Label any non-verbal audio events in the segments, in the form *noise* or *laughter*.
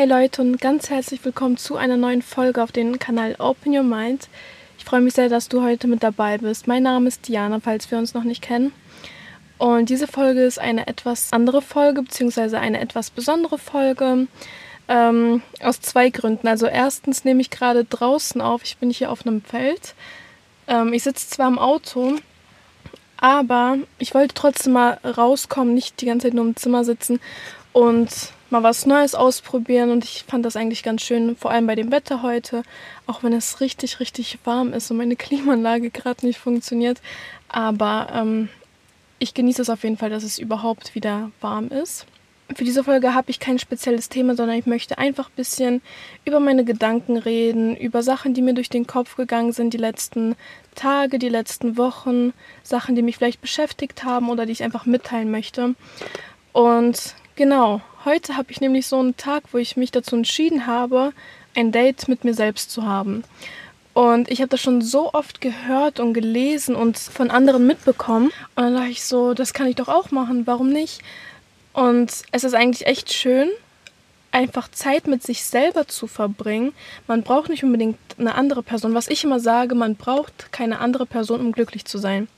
Hey Leute und ganz herzlich willkommen zu einer neuen Folge auf dem Kanal Open Your Mind. Ich freue mich sehr, dass du heute mit dabei bist. Mein Name ist Diana, falls wir uns noch nicht kennen. Und diese Folge ist eine etwas andere Folge, beziehungsweise eine etwas besondere Folge. Ähm, aus zwei Gründen. Also erstens nehme ich gerade draußen auf. Ich bin hier auf einem Feld. Ähm, ich sitze zwar im Auto, aber ich wollte trotzdem mal rauskommen, nicht die ganze Zeit nur im Zimmer sitzen und mal was Neues ausprobieren und ich fand das eigentlich ganz schön, vor allem bei dem Wetter heute, auch wenn es richtig, richtig warm ist und meine *laughs* Klimaanlage gerade nicht funktioniert. Aber ähm, ich genieße es auf jeden Fall, dass es überhaupt wieder warm ist. Für diese Folge habe ich kein spezielles Thema, sondern ich möchte einfach ein bisschen über meine Gedanken reden, über Sachen, die mir durch den Kopf gegangen sind die letzten Tage, die letzten Wochen, Sachen, die mich vielleicht beschäftigt haben oder die ich einfach mitteilen möchte. Und Genau, heute habe ich nämlich so einen Tag, wo ich mich dazu entschieden habe, ein Date mit mir selbst zu haben. Und ich habe das schon so oft gehört und gelesen und von anderen mitbekommen. Und dann dachte ich so, das kann ich doch auch machen, warum nicht? Und es ist eigentlich echt schön, einfach Zeit mit sich selber zu verbringen. Man braucht nicht unbedingt eine andere Person. Was ich immer sage, man braucht keine andere Person, um glücklich zu sein.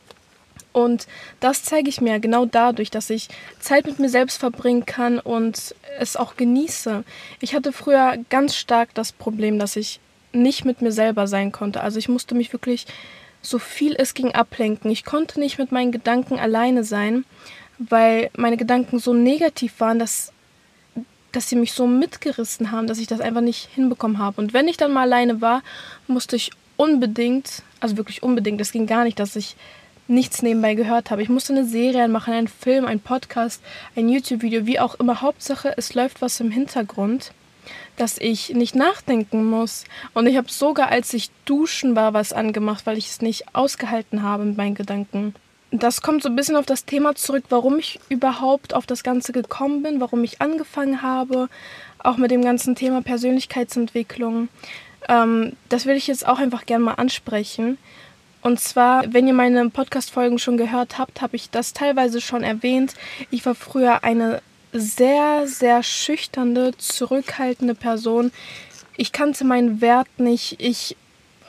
Und das zeige ich mir genau dadurch, dass ich Zeit mit mir selbst verbringen kann und es auch genieße. Ich hatte früher ganz stark das Problem, dass ich nicht mit mir selber sein konnte. Also ich musste mich wirklich so viel es ging ablenken. Ich konnte nicht mit meinen Gedanken alleine sein, weil meine Gedanken so negativ waren, dass, dass sie mich so mitgerissen haben, dass ich das einfach nicht hinbekommen habe. Und wenn ich dann mal alleine war, musste ich unbedingt, also wirklich unbedingt, es ging gar nicht, dass ich nichts nebenbei gehört habe. Ich musste eine Serie machen, einen Film, einen Podcast, ein YouTube-Video, wie auch immer. Hauptsache, es läuft was im Hintergrund, dass ich nicht nachdenken muss. Und ich habe sogar, als ich duschen war, was angemacht, weil ich es nicht ausgehalten habe mit meinen Gedanken. Das kommt so ein bisschen auf das Thema zurück, warum ich überhaupt auf das Ganze gekommen bin, warum ich angefangen habe, auch mit dem ganzen Thema Persönlichkeitsentwicklung. Ähm, das will ich jetzt auch einfach gerne mal ansprechen. Und zwar, wenn ihr meine Podcast-Folgen schon gehört habt, habe ich das teilweise schon erwähnt. Ich war früher eine sehr, sehr schüchternde, zurückhaltende Person. Ich kannte meinen Wert nicht. Ich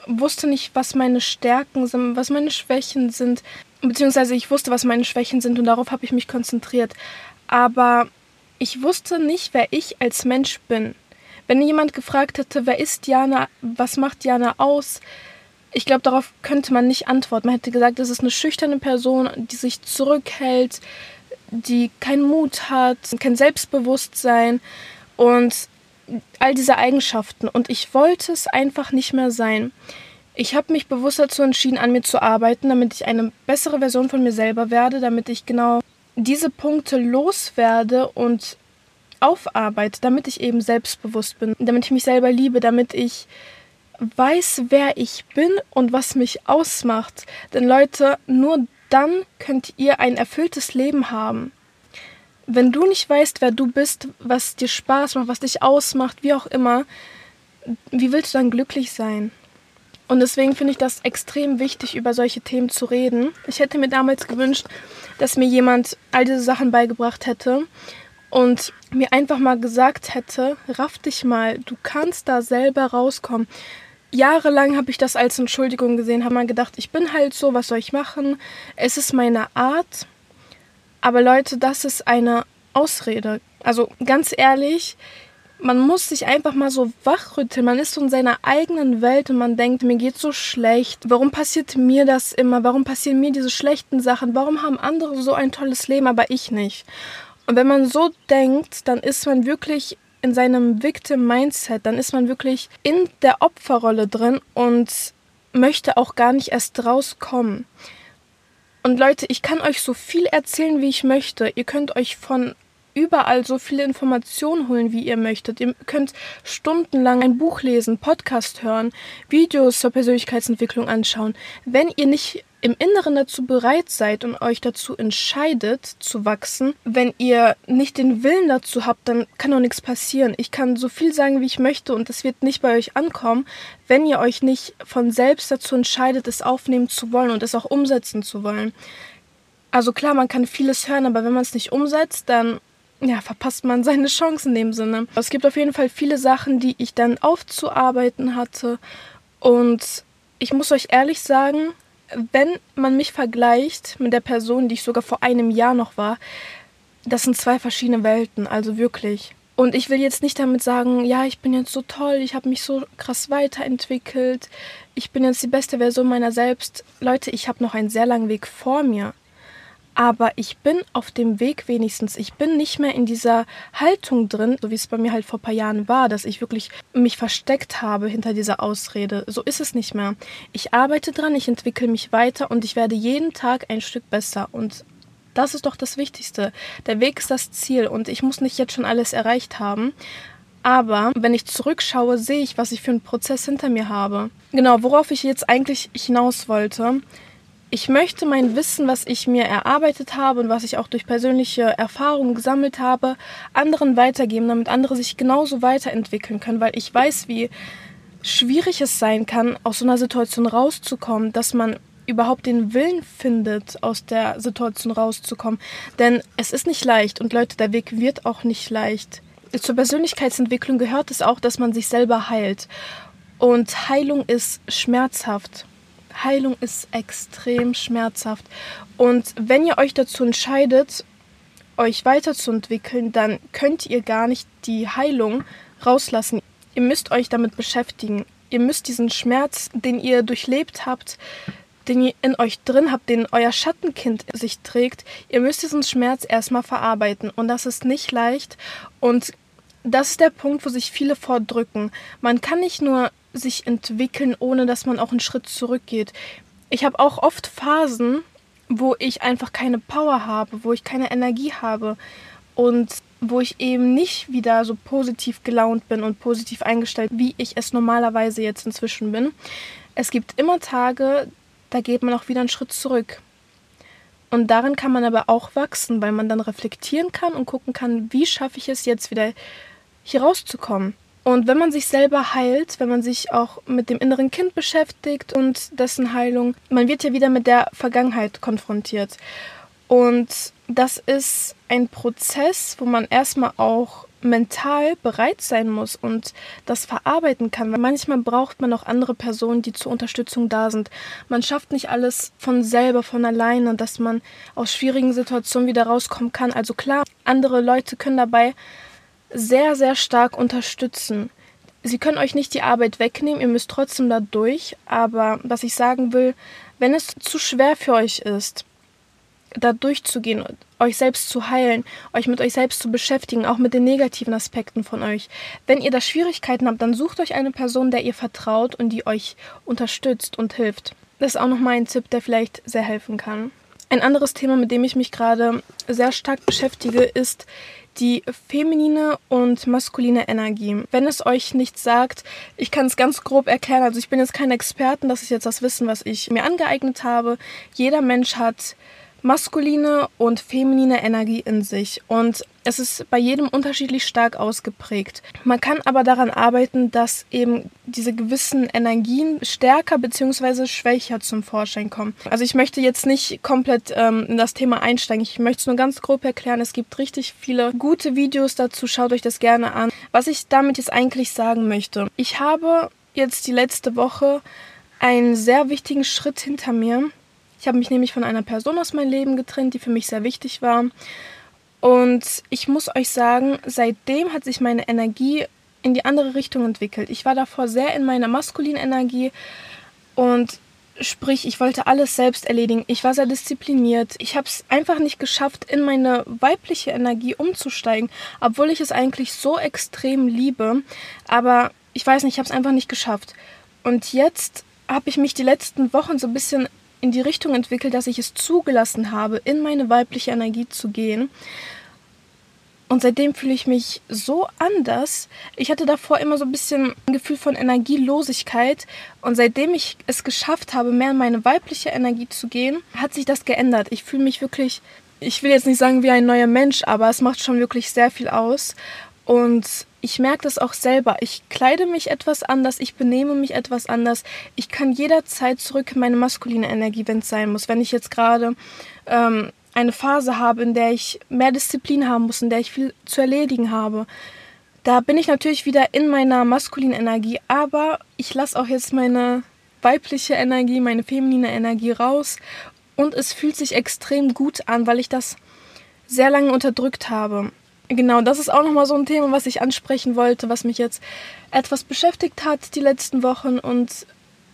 wusste nicht, was meine Stärken sind, was meine Schwächen sind. Beziehungsweise ich wusste, was meine Schwächen sind und darauf habe ich mich konzentriert. Aber ich wusste nicht, wer ich als Mensch bin. Wenn jemand gefragt hätte, wer ist Jana, was macht Jana aus, ich glaube, darauf könnte man nicht antworten. Man hätte gesagt, das ist eine schüchterne Person, die sich zurückhält, die keinen Mut hat, kein Selbstbewusstsein und all diese Eigenschaften. Und ich wollte es einfach nicht mehr sein. Ich habe mich bewusst dazu entschieden, an mir zu arbeiten, damit ich eine bessere Version von mir selber werde, damit ich genau diese Punkte loswerde und aufarbeite, damit ich eben selbstbewusst bin, damit ich mich selber liebe, damit ich weiß, wer ich bin und was mich ausmacht. Denn Leute, nur dann könnt ihr ein erfülltes Leben haben. Wenn du nicht weißt, wer du bist, was dir Spaß macht, was dich ausmacht, wie auch immer, wie willst du dann glücklich sein? Und deswegen finde ich das extrem wichtig, über solche Themen zu reden. Ich hätte mir damals gewünscht, dass mir jemand all diese Sachen beigebracht hätte und mir einfach mal gesagt hätte, raff dich mal, du kannst da selber rauskommen jahrelang habe ich das als Entschuldigung gesehen, habe mal gedacht, ich bin halt so, was soll ich machen? Es ist meine Art. Aber Leute, das ist eine Ausrede. Also ganz ehrlich, man muss sich einfach mal so wachrütteln. Man ist so in seiner eigenen Welt und man denkt, mir geht so schlecht. Warum passiert mir das immer? Warum passieren mir diese schlechten Sachen? Warum haben andere so ein tolles Leben, aber ich nicht? Und wenn man so denkt, dann ist man wirklich in seinem Victim Mindset, dann ist man wirklich in der Opferrolle drin und möchte auch gar nicht erst rauskommen. Und Leute, ich kann euch so viel erzählen, wie ich möchte. Ihr könnt euch von überall so viele Informationen holen, wie ihr möchtet. Ihr könnt stundenlang ein Buch lesen, Podcast hören, Videos zur Persönlichkeitsentwicklung anschauen. Wenn ihr nicht im Inneren dazu bereit seid und euch dazu entscheidet zu wachsen, wenn ihr nicht den Willen dazu habt, dann kann auch nichts passieren. Ich kann so viel sagen, wie ich möchte und es wird nicht bei euch ankommen, wenn ihr euch nicht von selbst dazu entscheidet, es aufnehmen zu wollen und es auch umsetzen zu wollen. Also klar, man kann vieles hören, aber wenn man es nicht umsetzt, dann ja, verpasst man seine Chancen in dem Sinne. Es gibt auf jeden Fall viele Sachen, die ich dann aufzuarbeiten hatte. Und ich muss euch ehrlich sagen, wenn man mich vergleicht mit der Person, die ich sogar vor einem Jahr noch war, das sind zwei verschiedene Welten, also wirklich. Und ich will jetzt nicht damit sagen, ja, ich bin jetzt so toll, ich habe mich so krass weiterentwickelt, ich bin jetzt die beste Version meiner selbst. Leute, ich habe noch einen sehr langen Weg vor mir. Aber ich bin auf dem Weg wenigstens. Ich bin nicht mehr in dieser Haltung drin, so wie es bei mir halt vor ein paar Jahren war, dass ich wirklich mich versteckt habe hinter dieser Ausrede. So ist es nicht mehr. Ich arbeite dran, ich entwickle mich weiter und ich werde jeden Tag ein Stück besser. Und das ist doch das Wichtigste. Der Weg ist das Ziel und ich muss nicht jetzt schon alles erreicht haben. Aber wenn ich zurückschaue, sehe ich, was ich für einen Prozess hinter mir habe. Genau, worauf ich jetzt eigentlich hinaus wollte. Ich möchte mein Wissen, was ich mir erarbeitet habe und was ich auch durch persönliche Erfahrungen gesammelt habe, anderen weitergeben, damit andere sich genauso weiterentwickeln können, weil ich weiß, wie schwierig es sein kann, aus so einer Situation rauszukommen, dass man überhaupt den Willen findet, aus der Situation rauszukommen. Denn es ist nicht leicht und Leute, der Weg wird auch nicht leicht. Zur Persönlichkeitsentwicklung gehört es auch, dass man sich selber heilt. Und Heilung ist schmerzhaft. Heilung ist extrem schmerzhaft. Und wenn ihr euch dazu entscheidet, euch weiterzuentwickeln, dann könnt ihr gar nicht die Heilung rauslassen. Ihr müsst euch damit beschäftigen. Ihr müsst diesen Schmerz, den ihr durchlebt habt, den ihr in euch drin habt, den euer Schattenkind sich trägt, ihr müsst diesen Schmerz erstmal verarbeiten. Und das ist nicht leicht. Und das ist der Punkt, wo sich viele vordrücken. Man kann nicht nur sich entwickeln, ohne dass man auch einen Schritt zurückgeht. Ich habe auch oft Phasen, wo ich einfach keine Power habe, wo ich keine Energie habe und wo ich eben nicht wieder so positiv gelaunt bin und positiv eingestellt, wie ich es normalerweise jetzt inzwischen bin. Es gibt immer Tage, da geht man auch wieder einen Schritt zurück. Und darin kann man aber auch wachsen, weil man dann reflektieren kann und gucken kann, wie schaffe ich es jetzt wieder hier rauszukommen. Und wenn man sich selber heilt, wenn man sich auch mit dem inneren Kind beschäftigt und dessen Heilung, man wird ja wieder mit der Vergangenheit konfrontiert. Und das ist ein Prozess, wo man erstmal auch mental bereit sein muss und das verarbeiten kann. Weil manchmal braucht man auch andere Personen, die zur Unterstützung da sind. Man schafft nicht alles von selber, von alleine, dass man aus schwierigen Situationen wieder rauskommen kann. Also klar, andere Leute können dabei sehr, sehr stark unterstützen. Sie können euch nicht die Arbeit wegnehmen, ihr müsst trotzdem da durch. Aber was ich sagen will, wenn es zu schwer für euch ist, da durchzugehen, euch selbst zu heilen, euch mit euch selbst zu beschäftigen, auch mit den negativen Aspekten von euch. Wenn ihr da Schwierigkeiten habt, dann sucht euch eine Person, der ihr vertraut und die euch unterstützt und hilft. Das ist auch nochmal ein Tipp, der vielleicht sehr helfen kann. Ein anderes Thema, mit dem ich mich gerade sehr stark beschäftige, ist die feminine und maskuline Energie. Wenn es euch nichts sagt, ich kann es ganz grob erklären. Also ich bin jetzt kein Experten, das ist jetzt das Wissen, was ich mir angeeignet habe. Jeder Mensch hat maskuline und feminine Energie in sich und es ist bei jedem unterschiedlich stark ausgeprägt. Man kann aber daran arbeiten, dass eben diese gewissen Energien stärker bzw. schwächer zum Vorschein kommen. Also ich möchte jetzt nicht komplett ähm, in das Thema einsteigen. Ich möchte es nur ganz grob erklären. Es gibt richtig viele gute Videos dazu. Schaut euch das gerne an. Was ich damit jetzt eigentlich sagen möchte. Ich habe jetzt die letzte Woche einen sehr wichtigen Schritt hinter mir ich habe mich nämlich von einer Person aus meinem Leben getrennt, die für mich sehr wichtig war. Und ich muss euch sagen, seitdem hat sich meine Energie in die andere Richtung entwickelt. Ich war davor sehr in meiner maskulinen Energie und sprich, ich wollte alles selbst erledigen. Ich war sehr diszipliniert. Ich habe es einfach nicht geschafft, in meine weibliche Energie umzusteigen, obwohl ich es eigentlich so extrem liebe. Aber ich weiß nicht, ich habe es einfach nicht geschafft. Und jetzt habe ich mich die letzten Wochen so ein bisschen in die Richtung entwickelt, dass ich es zugelassen habe, in meine weibliche Energie zu gehen. Und seitdem fühle ich mich so anders. Ich hatte davor immer so ein bisschen ein Gefühl von Energielosigkeit. Und seitdem ich es geschafft habe, mehr in meine weibliche Energie zu gehen, hat sich das geändert. Ich fühle mich wirklich, ich will jetzt nicht sagen wie ein neuer Mensch, aber es macht schon wirklich sehr viel aus. Und ich merke das auch selber. Ich kleide mich etwas anders, ich benehme mich etwas anders. Ich kann jederzeit zurück in meine maskuline Energie, wenn es sein muss. Wenn ich jetzt gerade ähm, eine Phase habe, in der ich mehr Disziplin haben muss, in der ich viel zu erledigen habe, da bin ich natürlich wieder in meiner maskulinen Energie, aber ich lasse auch jetzt meine weibliche Energie, meine feminine Energie raus und es fühlt sich extrem gut an, weil ich das sehr lange unterdrückt habe. Genau, das ist auch nochmal so ein Thema, was ich ansprechen wollte, was mich jetzt etwas beschäftigt hat die letzten Wochen und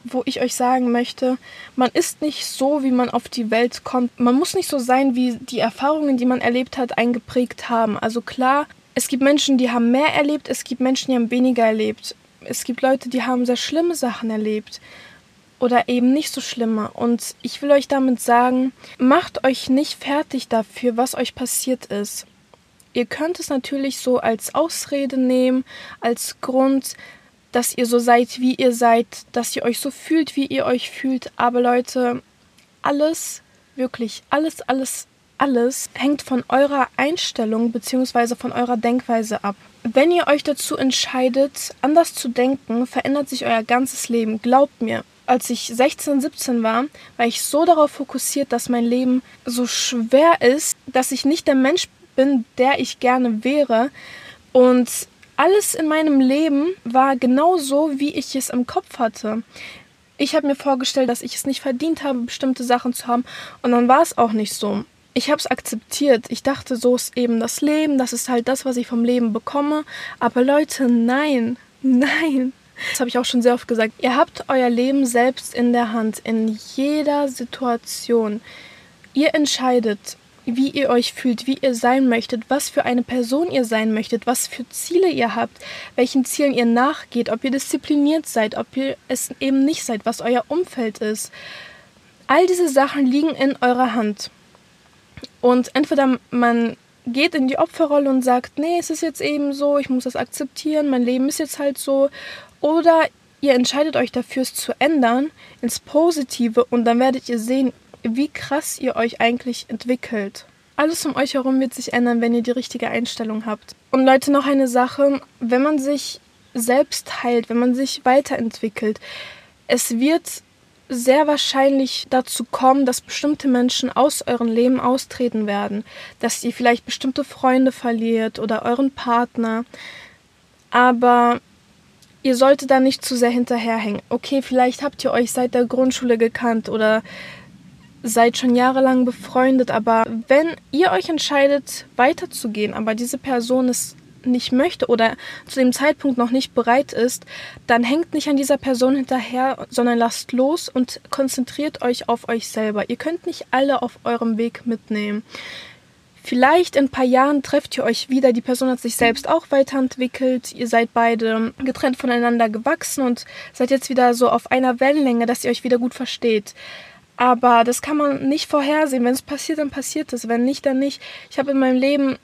wo ich euch sagen möchte, man ist nicht so, wie man auf die Welt kommt. Man muss nicht so sein, wie die Erfahrungen, die man erlebt hat, eingeprägt haben. Also klar, es gibt Menschen, die haben mehr erlebt, es gibt Menschen, die haben weniger erlebt. Es gibt Leute, die haben sehr schlimme Sachen erlebt oder eben nicht so schlimme. Und ich will euch damit sagen, macht euch nicht fertig dafür, was euch passiert ist. Ihr könnt es natürlich so als Ausrede nehmen, als Grund, dass ihr so seid, wie ihr seid, dass ihr euch so fühlt, wie ihr euch fühlt. Aber Leute, alles, wirklich, alles, alles alles hängt von eurer Einstellung bzw. von eurer Denkweise ab. Wenn ihr euch dazu entscheidet, anders zu denken, verändert sich euer ganzes Leben. Glaubt mir. Als ich 16, 17 war, war ich so darauf fokussiert, dass mein Leben so schwer ist, dass ich nicht der Mensch bin, der ich gerne wäre. Und alles in meinem Leben war genau so, wie ich es im Kopf hatte. Ich habe mir vorgestellt, dass ich es nicht verdient habe, bestimmte Sachen zu haben. Und dann war es auch nicht so ich habe es akzeptiert. Ich dachte, so ist eben das Leben, das ist halt das, was ich vom Leben bekomme. Aber Leute, nein, *laughs* nein. Das habe ich auch schon sehr oft gesagt. Ihr habt euer Leben selbst in der Hand, in jeder Situation. Ihr entscheidet, wie ihr euch fühlt, wie ihr sein möchtet, was für eine Person ihr sein möchtet, was für Ziele ihr habt, welchen Zielen ihr nachgeht, ob ihr diszipliniert seid, ob ihr es eben nicht seid, was euer Umfeld ist. All diese Sachen liegen in eurer Hand. Und entweder man geht in die Opferrolle und sagt, nee, es ist jetzt eben so, ich muss das akzeptieren, mein Leben ist jetzt halt so. Oder ihr entscheidet euch dafür, es zu ändern ins Positive und dann werdet ihr sehen, wie krass ihr euch eigentlich entwickelt. Alles um euch herum wird sich ändern, wenn ihr die richtige Einstellung habt. Und Leute, noch eine Sache, wenn man sich selbst heilt, wenn man sich weiterentwickelt, es wird sehr wahrscheinlich dazu kommen, dass bestimmte Menschen aus eurem Leben austreten werden, dass ihr vielleicht bestimmte Freunde verliert oder euren Partner. Aber ihr solltet da nicht zu sehr hinterherhängen. Okay, vielleicht habt ihr euch seit der Grundschule gekannt oder seid schon jahrelang befreundet, aber wenn ihr euch entscheidet, weiterzugehen, aber diese Person ist nicht möchte oder zu dem Zeitpunkt noch nicht bereit ist, dann hängt nicht an dieser Person hinterher, sondern lasst los und konzentriert euch auf euch selber. Ihr könnt nicht alle auf eurem Weg mitnehmen. Vielleicht in ein paar Jahren trefft ihr euch wieder, die Person hat sich selbst auch weiterentwickelt, ihr seid beide getrennt voneinander gewachsen und seid jetzt wieder so auf einer Wellenlänge, dass ihr euch wieder gut versteht. Aber das kann man nicht vorhersehen. Wenn es passiert, dann passiert es. Wenn nicht, dann nicht. Ich habe in meinem Leben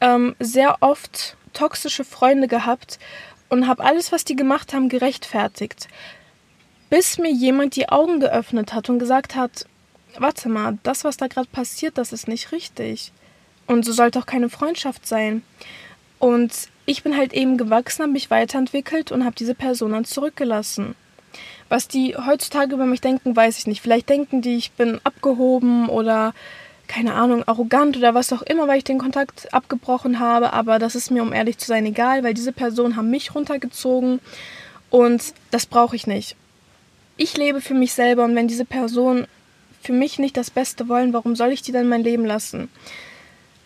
ähm, sehr oft toxische Freunde gehabt und habe alles, was die gemacht haben, gerechtfertigt. Bis mir jemand die Augen geöffnet hat und gesagt hat, warte mal, das, was da gerade passiert, das ist nicht richtig. Und so sollte auch keine Freundschaft sein. Und ich bin halt eben gewachsen, habe mich weiterentwickelt und habe diese Person dann zurückgelassen. Was die heutzutage über mich denken, weiß ich nicht. Vielleicht denken die, ich bin abgehoben oder keine Ahnung, arrogant oder was auch immer, weil ich den Kontakt abgebrochen habe. Aber das ist mir, um ehrlich zu sein, egal, weil diese Personen haben mich runtergezogen und das brauche ich nicht. Ich lebe für mich selber und wenn diese Personen für mich nicht das Beste wollen, warum soll ich die dann mein Leben lassen?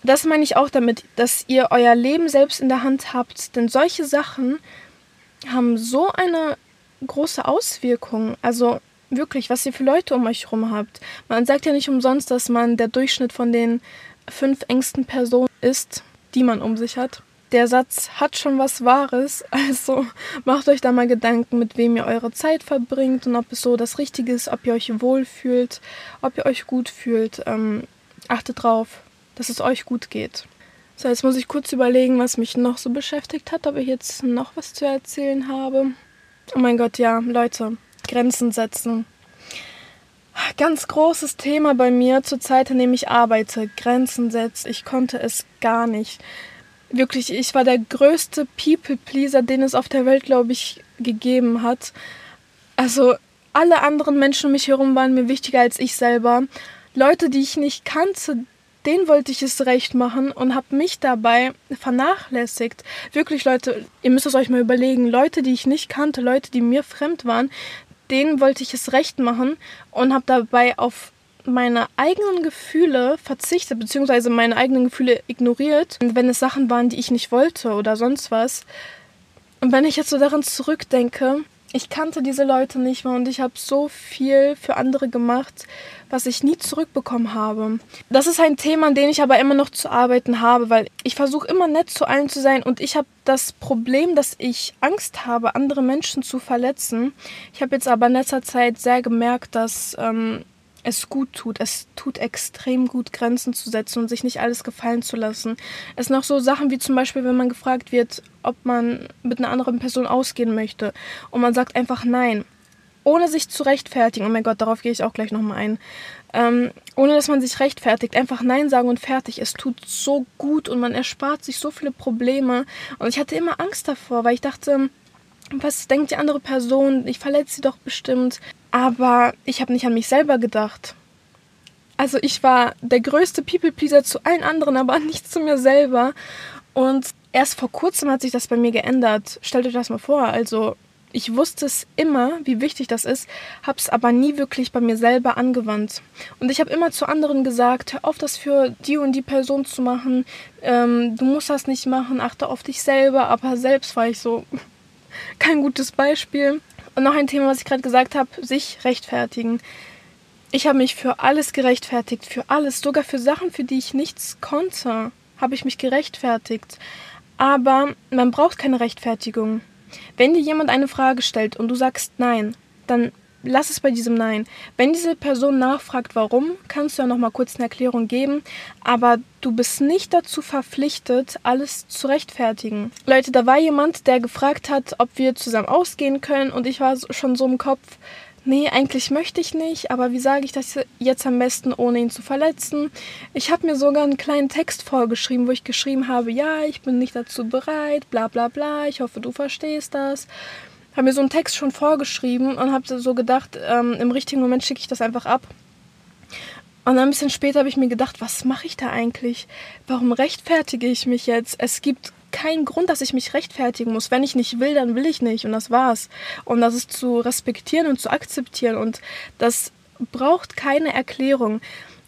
Das meine ich auch damit, dass ihr euer Leben selbst in der Hand habt, denn solche Sachen haben so eine große Auswirkung. Also wirklich, was ihr für Leute um euch herum habt. Man sagt ja nicht umsonst, dass man der Durchschnitt von den fünf engsten Personen ist, die man um sich hat. Der Satz hat schon was Wahres, *laughs* also macht euch da mal Gedanken, mit wem ihr eure Zeit verbringt und ob es so das Richtige ist, ob ihr euch wohlfühlt, ob ihr euch gut fühlt. Ähm, achtet drauf, dass es euch gut geht. So, jetzt muss ich kurz überlegen, was mich noch so beschäftigt hat, ob ich jetzt noch was zu erzählen habe. Oh mein Gott, ja, Leute, Grenzen setzen. Ganz großes Thema bei mir zur Zeit, in dem ich arbeite. Grenzen setzen. Ich konnte es gar nicht. Wirklich, ich war der größte People-Pleaser, den es auf der Welt, glaube ich, gegeben hat. Also, alle anderen Menschen um mich herum waren mir wichtiger als ich selber. Leute, die ich nicht kannte, denen wollte ich es recht machen und habe mich dabei vernachlässigt. Wirklich, Leute, ihr müsst es euch mal überlegen. Leute, die ich nicht kannte, Leute, die mir fremd waren, denen wollte ich es recht machen und habe dabei auf meine eigenen Gefühle verzichtet, beziehungsweise meine eigenen Gefühle ignoriert, wenn es Sachen waren, die ich nicht wollte oder sonst was. Und wenn ich jetzt so daran zurückdenke, ich kannte diese Leute nicht mehr und ich habe so viel für andere gemacht, was ich nie zurückbekommen habe. Das ist ein Thema, an dem ich aber immer noch zu arbeiten habe, weil ich versuche immer nett zu allen zu sein und ich habe das Problem, dass ich Angst habe, andere Menschen zu verletzen. Ich habe jetzt aber in letzter Zeit sehr gemerkt, dass ähm, es gut tut. Es tut extrem gut, Grenzen zu setzen und sich nicht alles gefallen zu lassen. Es sind auch so Sachen wie zum Beispiel, wenn man gefragt wird, ob man mit einer anderen Person ausgehen möchte und man sagt einfach nein, ohne sich zu rechtfertigen. Oh mein Gott, darauf gehe ich auch gleich nochmal ein. Ähm, ohne dass man sich rechtfertigt, einfach Nein sagen und fertig. Es tut so gut und man erspart sich so viele Probleme. Und ich hatte immer Angst davor, weil ich dachte, was denkt die andere Person? Ich verletze sie doch bestimmt. Aber ich habe nicht an mich selber gedacht. Also ich war der größte People-Pleaser zu allen anderen, aber *laughs* nicht zu mir selber. Und erst vor kurzem hat sich das bei mir geändert. Stellt euch das mal vor. Also ich wusste es immer, wie wichtig das ist, habe es aber nie wirklich bei mir selber angewandt. Und ich habe immer zu anderen gesagt, hör auf, das für die und die Person zu machen. Ähm, du musst das nicht machen, achte auf dich selber. Aber selbst war ich so *laughs* kein gutes Beispiel. Und noch ein Thema, was ich gerade gesagt habe, sich rechtfertigen. Ich habe mich für alles gerechtfertigt, für alles, sogar für Sachen, für die ich nichts konnte, habe ich mich gerechtfertigt. Aber man braucht keine Rechtfertigung. Wenn dir jemand eine Frage stellt und du sagst nein, dann lass es bei diesem Nein. Wenn diese Person nachfragt, warum, kannst du ja noch mal kurz eine Erklärung geben, aber du bist nicht dazu verpflichtet, alles zu rechtfertigen. Leute, da war jemand, der gefragt hat, ob wir zusammen ausgehen können und ich war schon so im Kopf, nee, eigentlich möchte ich nicht, aber wie sage ich das jetzt am besten, ohne ihn zu verletzen? Ich habe mir sogar einen kleinen Text vorgeschrieben, wo ich geschrieben habe, ja, ich bin nicht dazu bereit, bla bla bla, ich hoffe, du verstehst das habe mir so einen Text schon vorgeschrieben und habe so gedacht, ähm, im richtigen Moment schicke ich das einfach ab. Und dann ein bisschen später habe ich mir gedacht, was mache ich da eigentlich? Warum rechtfertige ich mich jetzt? Es gibt keinen Grund, dass ich mich rechtfertigen muss. Wenn ich nicht will, dann will ich nicht und das war's. Und das ist zu respektieren und zu akzeptieren und das braucht keine Erklärung.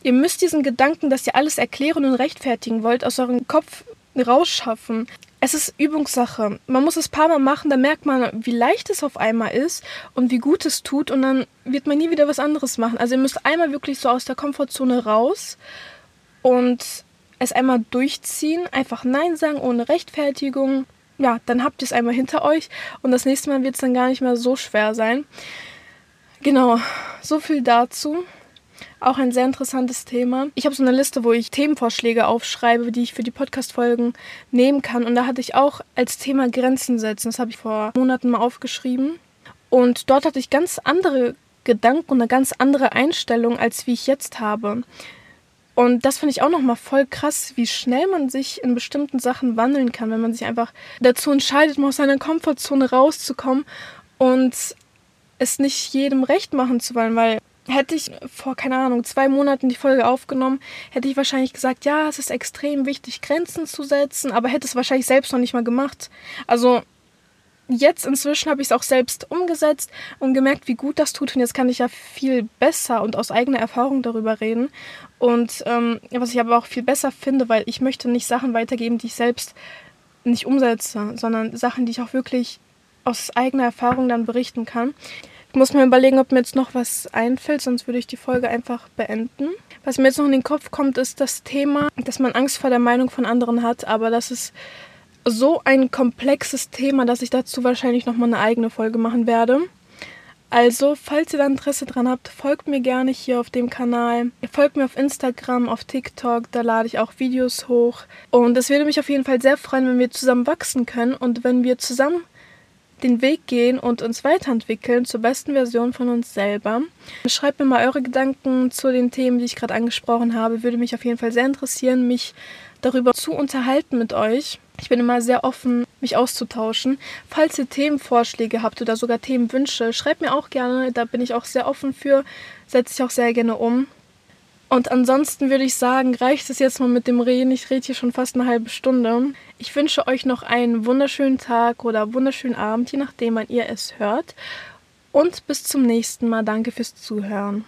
Ihr müsst diesen Gedanken, dass ihr alles erklären und rechtfertigen wollt, aus eurem Kopf rausschaffen es ist Übungssache. Man muss es ein paar Mal machen, dann merkt man, wie leicht es auf einmal ist und wie gut es tut und dann wird man nie wieder was anderes machen. Also ihr müsst einmal wirklich so aus der Komfortzone raus und es einmal durchziehen, einfach Nein sagen ohne Rechtfertigung. Ja, dann habt ihr es einmal hinter euch und das nächste Mal wird es dann gar nicht mehr so schwer sein. Genau, so viel dazu. Auch ein sehr interessantes Thema. Ich habe so eine Liste, wo ich Themenvorschläge aufschreibe, die ich für die Podcast-Folgen nehmen kann. Und da hatte ich auch als Thema Grenzen setzen. Das habe ich vor Monaten mal aufgeschrieben. Und dort hatte ich ganz andere Gedanken und eine ganz andere Einstellung, als wie ich jetzt habe. Und das finde ich auch nochmal voll krass, wie schnell man sich in bestimmten Sachen wandeln kann, wenn man sich einfach dazu entscheidet, mal aus seiner Komfortzone rauszukommen und es nicht jedem recht machen zu wollen, weil Hätte ich vor, keine Ahnung, zwei Monaten die Folge aufgenommen, hätte ich wahrscheinlich gesagt, ja, es ist extrem wichtig, Grenzen zu setzen, aber hätte es wahrscheinlich selbst noch nicht mal gemacht. Also jetzt inzwischen habe ich es auch selbst umgesetzt und gemerkt, wie gut das tut. Und jetzt kann ich ja viel besser und aus eigener Erfahrung darüber reden. Und ähm, was ich aber auch viel besser finde, weil ich möchte nicht Sachen weitergeben, die ich selbst nicht umsetze, sondern Sachen, die ich auch wirklich aus eigener Erfahrung dann berichten kann. Ich muss mir überlegen, ob mir jetzt noch was einfällt, sonst würde ich die Folge einfach beenden. Was mir jetzt noch in den Kopf kommt, ist das Thema, dass man Angst vor der Meinung von anderen hat, aber das ist so ein komplexes Thema, dass ich dazu wahrscheinlich nochmal eine eigene Folge machen werde. Also, falls ihr da Interesse dran habt, folgt mir gerne hier auf dem Kanal. Folgt mir auf Instagram, auf TikTok, da lade ich auch Videos hoch. Und es würde mich auf jeden Fall sehr freuen, wenn wir zusammen wachsen können und wenn wir zusammen den Weg gehen und uns weiterentwickeln zur besten Version von uns selber. Schreibt mir mal eure Gedanken zu den Themen, die ich gerade angesprochen habe. Würde mich auf jeden Fall sehr interessieren, mich darüber zu unterhalten mit euch. Ich bin immer sehr offen, mich auszutauschen. Falls ihr Themenvorschläge habt oder sogar Themenwünsche, schreibt mir auch gerne. Da bin ich auch sehr offen für. Setze ich auch sehr gerne um. Und ansonsten würde ich sagen, reicht es jetzt mal mit dem Reden. Ich rede hier schon fast eine halbe Stunde. Ich wünsche euch noch einen wunderschönen Tag oder wunderschönen Abend, je nachdem, wann ihr es hört. Und bis zum nächsten Mal. Danke fürs Zuhören.